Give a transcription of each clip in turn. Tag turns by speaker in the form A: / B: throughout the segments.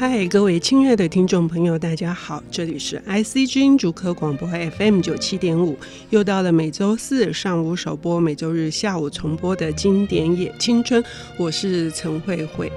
A: 嗨，各位亲爱的听众朋友，大家好，这里是 IC 之音主客广播 FM 九七点五，又到了每周四上午首播、每周日下午重播的经典野青春，我是陈慧慧。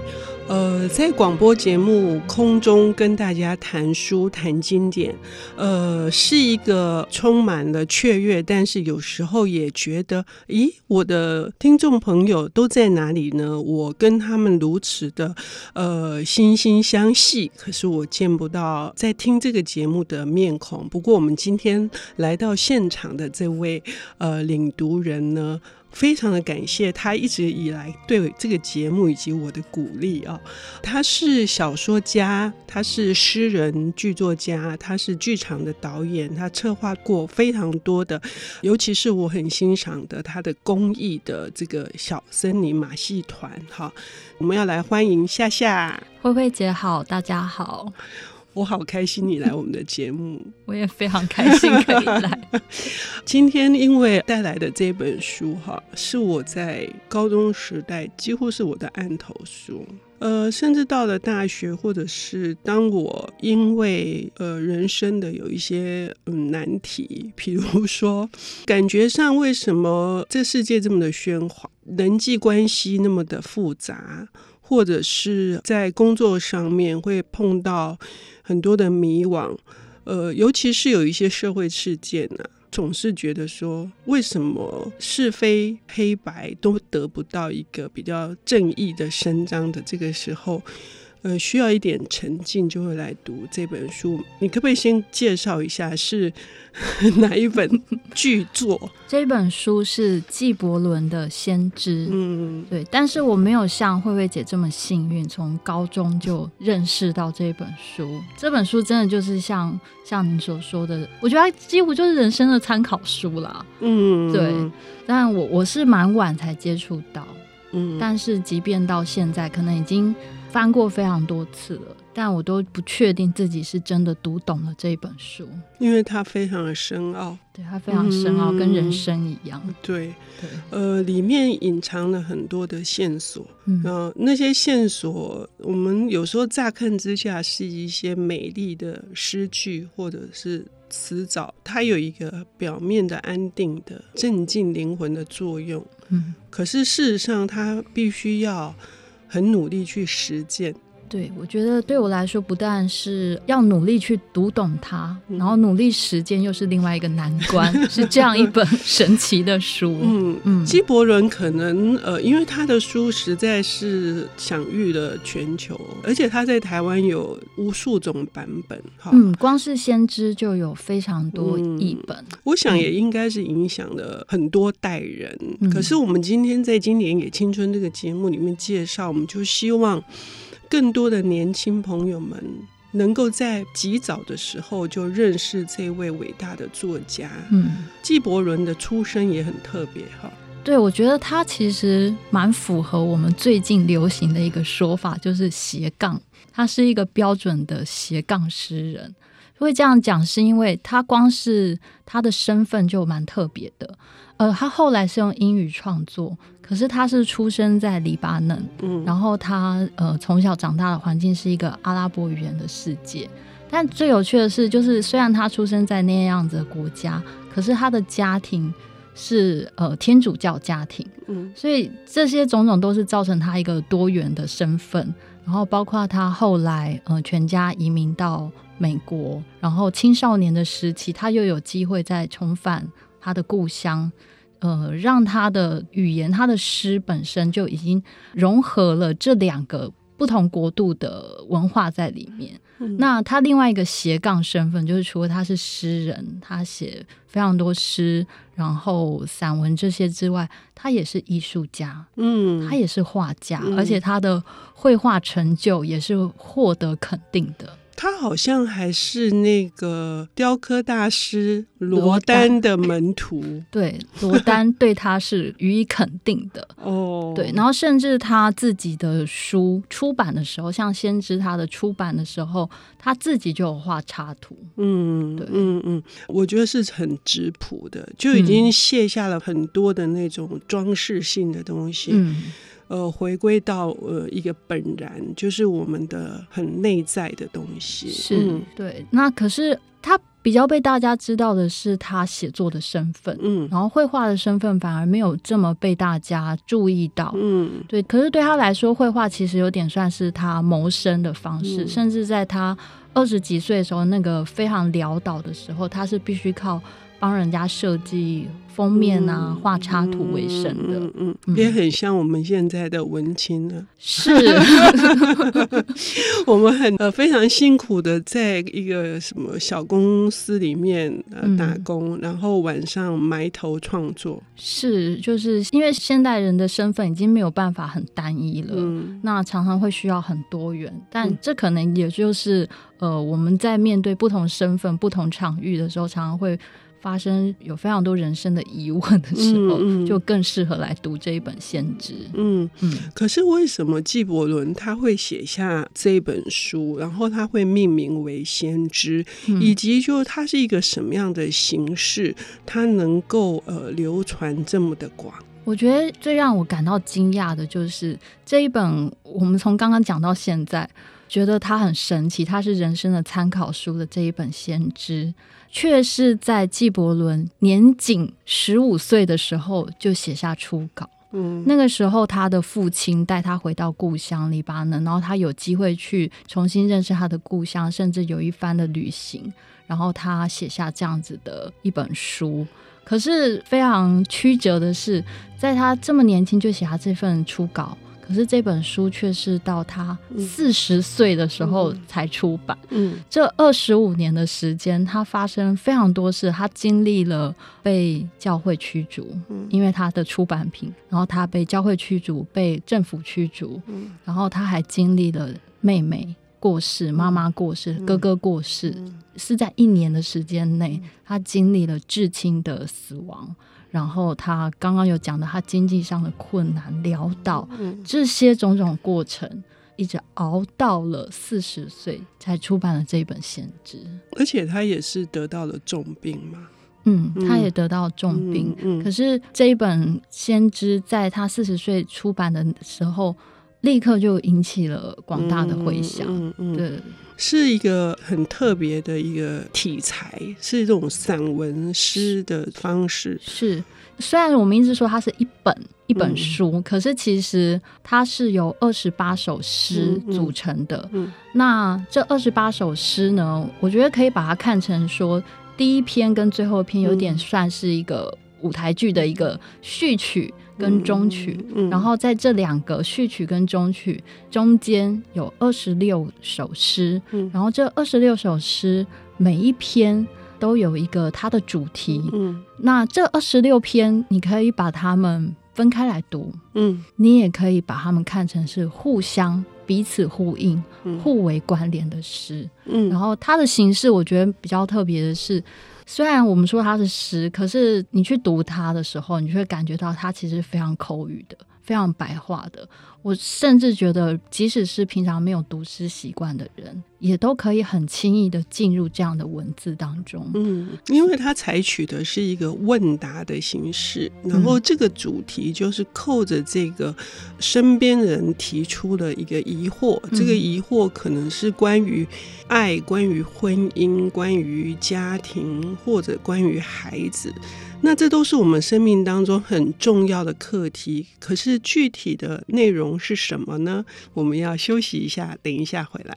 A: 呃，在广播节目空中跟大家谈书谈经典，呃，是一个充满了雀跃，但是有时候也觉得，咦，我的听众朋友都在哪里呢？我跟他们如此的呃惺惺相惜，可是我见不到在听这个节目的面孔。不过我们今天来到现场的这位呃领读人呢，非常的感谢他一直以来对这个节目以及我的鼓励啊！他是小说家，他是诗人、剧作家，他是剧场的导演，他策划过非常多的，尤其是我很欣赏的他的公益的这个小森林马戏团。哈，我们要来欢迎夏夏。
B: 慧慧姐好，大家好。
A: 我好开心你来我们的节目，
B: 我也非常开心可以来。
A: 今天因为带来的这本书哈，是我在高中时代几乎是我的案头书，呃，甚至到了大学，或者是当我因为呃人生的有一些嗯难题，比如说感觉上为什么这世界这么的喧哗，人际关系那么的复杂。或者是在工作上面会碰到很多的迷惘，呃，尤其是有一些社会事件呢、啊，总是觉得说，为什么是非黑白都得不到一个比较正义的伸张的这个时候。呃，需要一点沉静就会来读这本书。你可不可以先介绍一下是 哪一本巨作？
B: 这本书是纪伯伦的《先知》。嗯，对。但是我没有像慧慧姐这么幸运，从高中就认识到这本书。这本书真的就是像像您所说的，我觉得它几乎就是人生的参考书啦。嗯，对。但我我是蛮晚才接触到。嗯，但是即便到现在，可能已经。翻过非常多次了，但我都不确定自己是真的读懂了这一本书，
A: 因为它非常的深奥，
B: 对，它非常深奥，嗯、跟人生一样。
A: 对，对，呃，里面隐藏了很多的线索，嗯、呃，那些线索我们有时候乍看之下是一些美丽的诗句或者是词藻，它有一个表面的安定的镇静灵魂的作用，嗯，可是事实上它必须要。很努力去实践，
B: 对，我觉得对我来说，不但是要努力去读懂它，嗯、然后努力时间又是另外一个难关，是这样一本 神奇的书。嗯
A: 嗯，纪伯伦可能呃，因为他的书实在是享誉了全球，而且他在台湾有无数种版本。哈，
B: 嗯，光是先知就有非常多译本，嗯，
A: 我想也应该是影响了很多代人。嗯、可是我们今天在《经典也青春》这个节目里面介绍。我们就希望更多的年轻朋友们能够在极早的时候就认识这位伟大的作家。嗯，纪伯伦的出身也很特别哈。
B: 对，我觉得他其实蛮符合我们最近流行的一个说法，就是斜杠。他是一个标准的斜杠诗人。会这样讲，是因为他光是他的身份就蛮特别的。呃，他后来是用英语创作。可是他是出生在黎巴嫩，嗯，然后他呃从小长大的环境是一个阿拉伯语言的世界。但最有趣的是，就是虽然他出生在那样子的国家，可是他的家庭是呃天主教家庭，嗯，所以这些种种都是造成他一个多元的身份。然后包括他后来呃全家移民到美国，然后青少年的时期，他又有机会再重返他的故乡。呃，让他的语言、他的诗本身就已经融合了这两个不同国度的文化在里面。嗯、那他另外一个斜杠身份，就是除了他是诗人，他写非常多诗，然后散文这些之外，他也是艺术家，嗯，他也是画家，嗯、而且他的绘画成就也是获得肯定的。
A: 他好像还是那个雕刻大师罗丹的门徒，
B: 对，罗丹对他是予以肯定的 哦。对，然后甚至他自己的书出版的时候，像《先知》他的出版的时候，他自己就有画插图。嗯，对，
A: 嗯嗯，我觉得是很质朴的，就已经卸下了很多的那种装饰性的东西。嗯。呃，回归到呃一个本然，就是我们的很内在的东西。
B: 是、嗯、对。那可是他比较被大家知道的是他写作的身份，嗯，然后绘画的身份反而没有这么被大家注意到，嗯，对。可是对他来说，绘画其实有点算是他谋生的方式，嗯、甚至在他二十几岁的时候，那个非常潦倒的时候，他是必须靠帮人家设计。封面啊，画插图为生的，
A: 嗯嗯，嗯，也很像我们现在的文青呢。
B: 是，
A: 我们很呃非常辛苦的在一个什么小公司里面呃打工，嗯，然后晚上埋头创作。
B: 是，就是因为现代人的身份已经没有办法很单一了，嗯，那常常会需要很多元，但这可能也就是呃我们在面对不同身份、不同场域的时候，常常会。发生有非常多人生的疑问的时候，嗯嗯、就更适合来读这一本《先知》。
A: 嗯嗯。可是为什么纪伯伦他会写下这一本书，然后他会命名为《先知》，嗯，以及就它是一个什么样的形式，它能够呃流传这么的广？
B: 我觉得最让我感到惊讶的就是这一本，我们从刚刚讲到现在，觉得他很神奇，他是人生的参考书的这一本《先知》。却是在纪伯伦年仅十五岁的时候就写下初稿。嗯，那个时候他的父亲带他回到故乡黎巴嫩，然后他有机会去重新认识他的故乡，甚至有一番的旅行，然后他写下这样子的一本书。可是非常曲折的是，在他这么年轻就写下这份初稿。可是这本书却是到他四十岁的时候才出版。嗯，嗯，这二十五年的时间，他发生非常多事。他经历了被教会驱逐，嗯，因为他的出版品，然后他被教会驱逐，被政府驱逐，嗯，然后他还经历了妹妹过世、妈妈过世、哥哥过世，是在一年的时间内，他经历了至亲的死亡。然后他刚刚有讲到他经济上的困难潦倒，嗯，这些种种过程，一直熬到了四十岁才出版了这本《先知》，
A: 而且他也是得到了重病嘛，
B: 嗯，他也得到重病，嗯，嗯，可是这一本《先知》在他四十岁出版的时候，立刻就引起了广大的回响，嗯，嗯，对。
A: 是一个很特别的一个题材，是这种散文诗的方式。
B: 是，虽然我们一直说它是一本一本书，嗯，可是其实它是由二十八首诗组成的。嗯，嗯，那这二十八首诗呢，我觉得可以把它看成说，第一篇跟最后一篇有点算是一个舞台剧的一个序曲。跟中曲，嗯嗯、然后在这两个序曲跟中曲中间有二十六首诗，嗯，然后这二十六首诗每一篇都有一个它的主题，嗯，那这二十六篇你可以把它们分开来读，嗯，你也可以把它们看成是互相彼此呼应、嗯、互为关联的诗，嗯，然后它的形式我觉得比较特别的是。虽然我们说它是诗，可是你去读它的时候，你就会感觉到它其实非常口语的，非常白话的。我甚至觉得，即使是平常没有读诗习惯的人，也都可以很轻易的进入这样的文字当中。
A: 嗯，因为它采取的是一个问答的形式，然后这个主题就是扣着这个身边人提出的一个疑惑，嗯，这个疑惑可能是关于爱、关于婚姻、关于家庭或者关于孩子。那这都是我们生命当中很重要的课题，可是具体的内容是什么呢？我们要休息一下，等一下回来。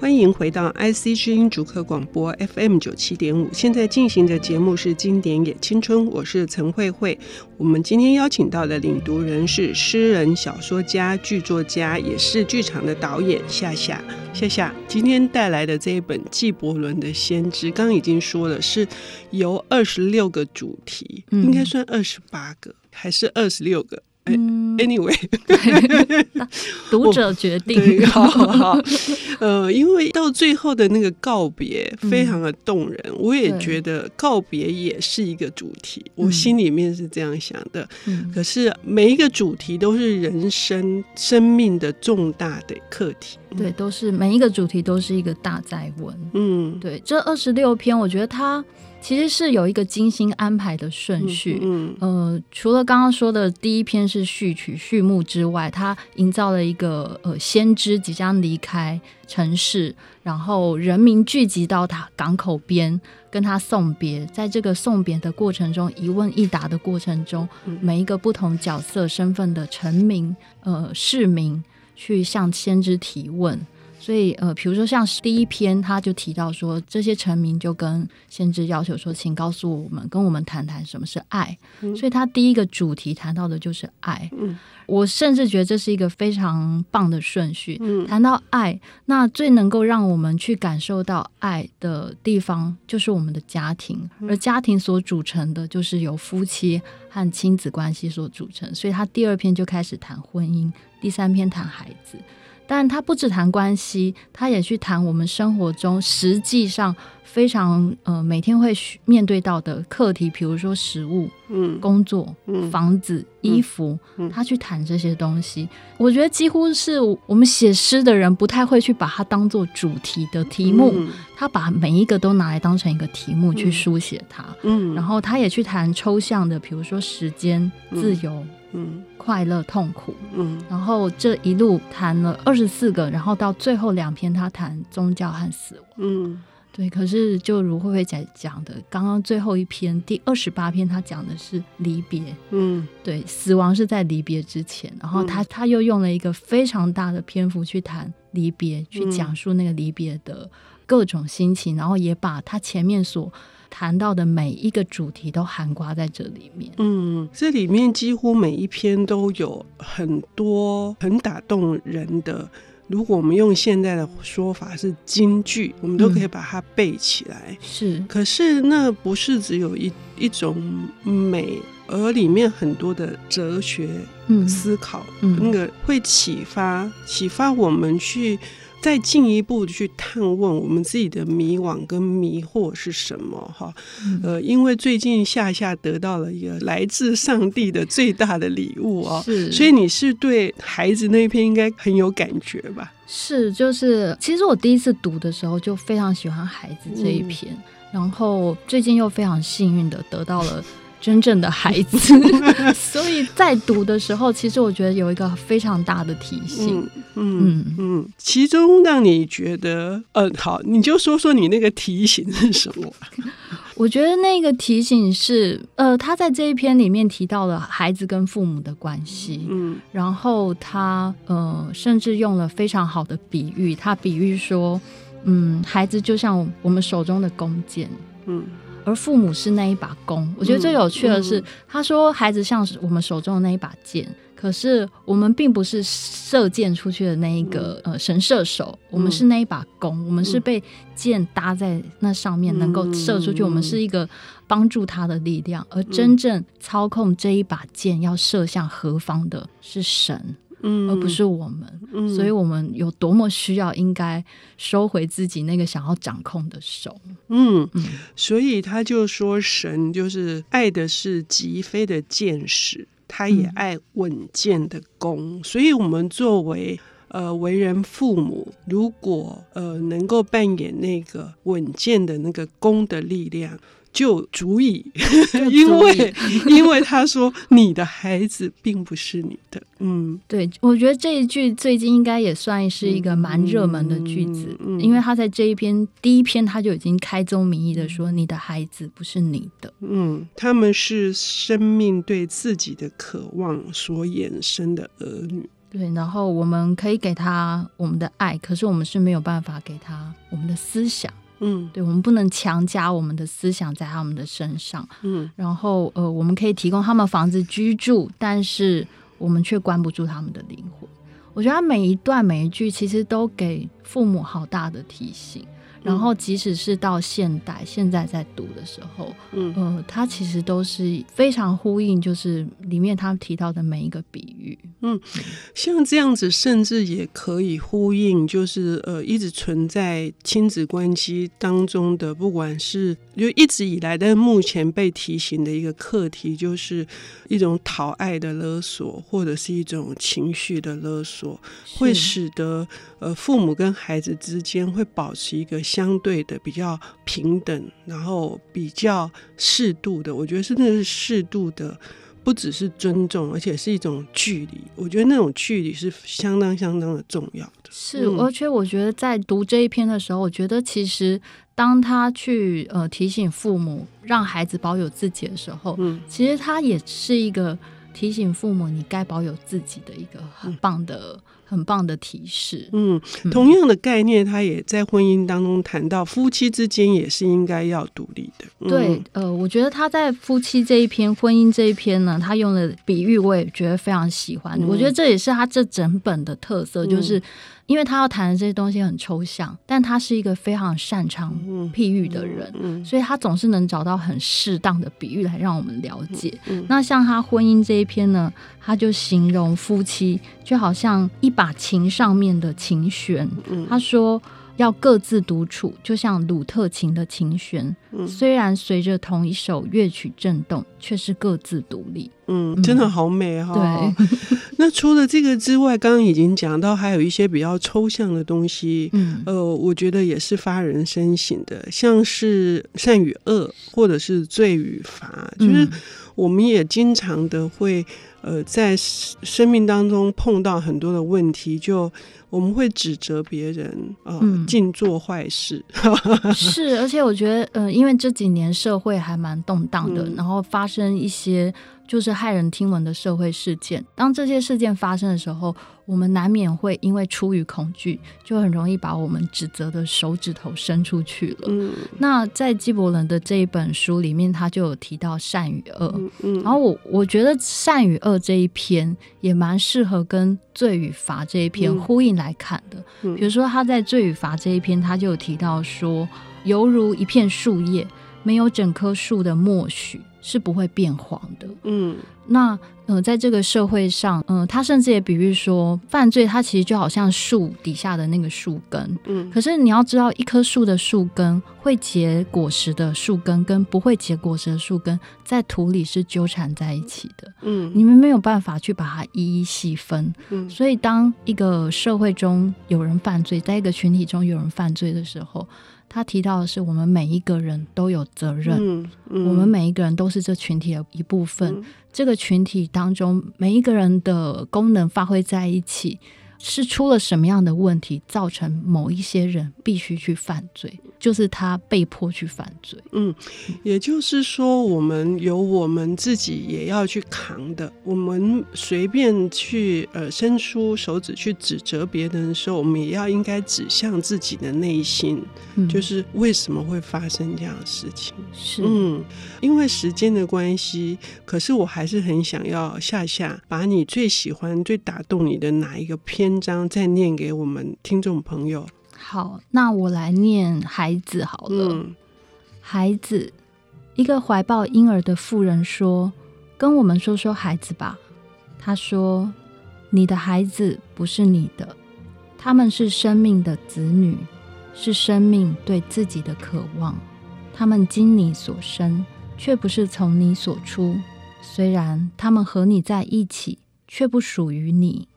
A: 欢迎回到 IC 之音主客广播 FM 九七点五，现在进行的节目是《经典也青春》，我是陈慧慧。我们今天邀请到的领读人是诗人、小说家、剧作家，也是剧场的导演夏夏。夏夏今天带来的这一本纪伯伦的《先知》，刚刚已经说了，是由二十六个主题，嗯、应该算二十八个，还是二十六个？嗯，Anyway，
B: 读者决定。
A: 好好，呃，因为到最后的那个告别非常的动人，嗯，我也觉得告别也是一个主题，我心里面是这样想的。嗯，可是每一个主题都是人生生命的重大的课题。
B: 对，都是每一个主题都是一个大在问。嗯，对，这二十六篇，我觉得它。其实是有一个精心安排的顺序。
A: 嗯，
B: 呃，除了刚刚说的第一篇是序曲序幕之外，它营造了一个呃先知即将离开城市，然后人民聚集到他港口边跟他送别。在这个送别的过程中，一问一答的过程中，每一个不同角色身份的臣民呃市民去向先知提问。所以，呃，比如说像第一篇，他就提到说，这些臣民就跟先知要求说，请告诉我们，跟我们谈谈什么是爱。嗯、所以他第一个主题谈到的就是爱。嗯、我甚至觉得这是一个非常棒的顺序。嗯、谈到爱，那最能够让我们去感受到爱的地方，就是我们的家庭，而家庭所组成的就是由夫妻和亲子关系所组成。所以他第二篇就开始谈婚姻，第三篇谈孩子。但他不只谈关系，他也去谈我们生活中实际上非常呃每天会面对到的课题，比如说食物、嗯、工作、嗯、房子、衣服，嗯、他去谈这些东西。我觉得几乎是我们写诗的人不太会去把它当做主题的题目，嗯、他把每一个都拿来当成一个题目去书写它。嗯，然后他也去谈抽象的，比如说时间、自由。嗯。嗯，快乐、痛苦，嗯，然后这一路谈了二十四个，然后到最后两篇他谈宗教和死亡，嗯，对。可是就如慧慧姐讲的，刚刚最后一篇第二十八篇，他讲的是离别，嗯，对，死亡是在离别之前，然后他他又用了一个非常大的篇幅去谈离别，去讲述那个离别的各种心情，然后也把他前面所谈到的每一个主题都涵盖在这里面。
A: 嗯，这里面几乎每一篇都有很多很打动人的。如果我们用现在的说法是京剧，我们都可以把它背起来。
B: 嗯、是，
A: 可是那不是只有一一种美，而里面很多的哲学思考，嗯、那个会启发启发我们去。再进一步去探问我们自己的迷惘跟迷惑是什么？哈，呃，因为最近夏夏得到了一个来自上帝的最大的礼物哦，是，所以你是对孩子那一篇应该很有感觉吧？
B: 是，就是其实我第一次读的时候就非常喜欢孩子这一篇，嗯、然后最近又非常幸运的得到了。真正的孩子，所以在读的时候，其实我觉得有一个非常大的提醒。
A: 嗯嗯嗯，其中让你觉得，嗯、呃，好，你就说说你那个提醒是什么？
B: 我觉得那个提醒是，呃，他在这一篇里面提到了孩子跟父母的关系，嗯，然后他呃，甚至用了非常好的比喻，他比喻说，嗯，孩子就像我们手中的弓箭，嗯。而父母是那一把弓，我觉得最有趣的是，他说孩子像是我们手中的那一把剑，可是我们并不是射箭出去的那一个、嗯、呃神射手，我们是那一把弓，嗯、我们是被箭搭在那上面能够射出去，嗯、我们是一个帮助他的力量，而真正操控这一把箭要射向何方的是神。嗯，而不是我们，嗯、所以我们有多么需要，应该收回自己那个想要掌控的手。
A: 嗯，嗯，所以他就说，神就是爱的是极飞的箭矢，他也爱稳健的弓。嗯、所以，我们作为呃为人父母，如果呃能够扮演那个稳健的那个弓的力量。就足以，因为因为他说你的孩子并不是你的，嗯，
B: 对，我觉得这一句最近应该也算是一个蛮热门的句子，嗯嗯、因为他在这一篇第一篇他就已经开宗明义的说，你的孩子不是你的，
A: 嗯，他们是生命对自己的渴望所衍生的儿女，
B: 对，然后我们可以给他我们的爱，可是我们是没有办法给他我们的思想。嗯，对，我们不能强加我们的思想在他们的身上。嗯，然后呃，我们可以提供他们房子居住，但是我们却关不住他们的灵魂。我觉得他每一段每一句其实都给父母好大的提醒。然后，即使是到现代，现在在读的时候，嗯，呃，它其实都是非常呼应，就是里面他提到的每一个比喻，
A: 嗯，像这样子，甚至也可以呼应，就是呃，一直存在亲子关系当中的，不管是就一直以来但目前被提醒的一个课题，就是一种讨爱的勒索，或者是一种情绪的勒索，会使得呃父母跟孩子之间会保持一个。相对的比较平等，然后比较适度的。我觉得是那是适度的。不只是尊重，而且是一种距离。我觉得那种距离是相当相当的重要的。
B: 是，而且我觉得在读这一篇的时候，我觉得其实当他去呃提醒父母让孩子保有自己的时候，嗯，其实他也是一个提醒父母你该保有自己的一个很棒的。嗯很棒的提示。
A: 嗯，同样的概念，他也在婚姻当中谈到，夫妻之间也是应该要独立的。
B: 嗯、对，呃，我觉得他在夫妻这一篇、婚姻这一篇呢，他用的比喻我也觉得非常喜欢。嗯、我觉得这也是他这整本的特色，就是。因为他要谈的这些东西很抽象，但他是一个非常擅长譬喻的人，嗯嗯嗯、所以他总是能找到很适当的比喻来让我们了解。那像他婚姻这一篇呢，他就形容夫妻就好像一把琴上面的琴弦，嗯、他说。要各自独处，就像鲁特琴的琴弦，嗯、虽然随着同一首乐曲震动，却是各自独立。
A: 嗯，真的好美哈、哦。
B: 对。
A: 那除了这个之外，刚刚已经讲到，还有一些比较抽象的东西。嗯。呃，我觉得也是发人深省的，像是善与恶，或者是罪与罚，就是我们也经常的会呃在生命当中碰到很多的问题，就。我们会指责别人啊，尽、呃、做坏事。
B: 嗯、是，而且我觉得，呃，因为这几年社会还蛮动荡的，嗯、然后发生一些。就是骇人听闻的社会事件。当这些事件发生的时候，我们难免会因为出于恐惧，就很容易把我们指责的手指头伸出去了。嗯、那在纪伯伦的这一本书里面，他就有提到善与恶。嗯嗯、然后我我觉得善与恶这一篇也蛮适合跟罪与罚这一篇呼应来看的。嗯嗯、比如说他在罪与罚这一篇，他就有提到说，犹如一片树叶，没有整棵树的默许。是不会变黄的。嗯，那呃，在这个社会上，嗯、呃，他甚至也比喻说，犯罪它其实就好像树底下的那个树根。嗯，可是你要知道，一棵树的树根会结果实的树根，跟不会结果实的树根，在土里是纠缠在一起的。嗯，你们没有办法去把它一一细分。嗯，所以当一个社会中有人犯罪，在一个群体中有人犯罪的时候。他提到的是，我们每一个人都有责任，嗯嗯、我们每一个人都是这群体的一部分。嗯、这个群体当中，每一个人的功能发挥在一起。是出了什么样的问题，造成某一些人必须去犯罪，就是他被迫去犯罪。
A: 嗯，也就是说，我们有我们自己也要去扛的。我们随便去呃伸出手指去指责别人的时候，我们也要应该指向自己的内心，嗯、就是为什么会发生这样的事情。
B: 是，
A: 嗯，因为时间的关系，可是我还是很想要夏夏把你最喜欢、最打动你的哪一个篇。篇章再念给我们听众朋友。
B: 好，那我来念孩子好了。嗯、孩子，一个怀抱婴儿的妇人说：“跟我们说说孩子吧。”他说：“你的孩子不是你的，他们是生命的子女，是生命对自己的渴望。他们经你所生，却不是从你所出。虽然他们和你在一起，却不属于你。”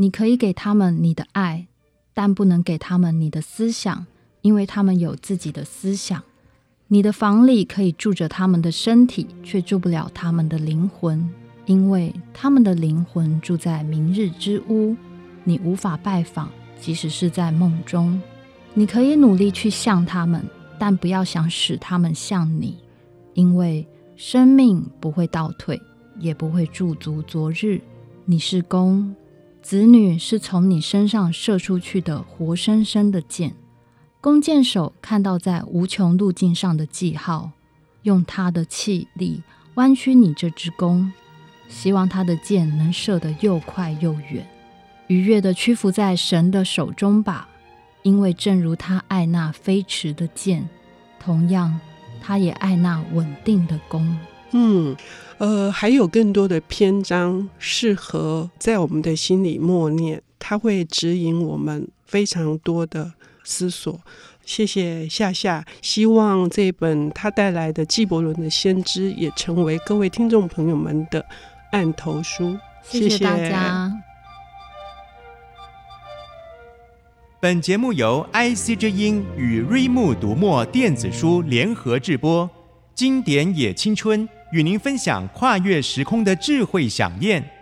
B: 你可以给他们你的爱，但不能给他们你的思想，因为他们有自己的思想。你的房里可以住着他们的身体，却住不了他们的灵魂，因为他们的灵魂住在明日之屋，你无法拜访，即使是在梦中。你可以努力去像他们，但不要想使他们像你，因为生命不会倒退，也不会驻足昨日。你是弓。子女是从你身上射出去的活生生的箭，弓箭手看到在无穷路径上的记号，用他的气力弯曲你这支弓，希望他的箭能射得又快又远，愉悦地屈服在神的手中吧，因为正如他爱那飞驰的箭，同样他也爱那稳定的弓。
A: 嗯。呃，还有更多的篇章适合在我们的心里默念，它会指引我们非常多的思索。谢谢夏夏，希望这本他带来的纪伯伦的先知也成为各位听众朋友们的案头书。谢谢，
B: 谢谢大家。
C: 本节目由 IC 之音与瑞木读墨电子书联合制播，经典也青春与您分享跨越时空的智慧想念。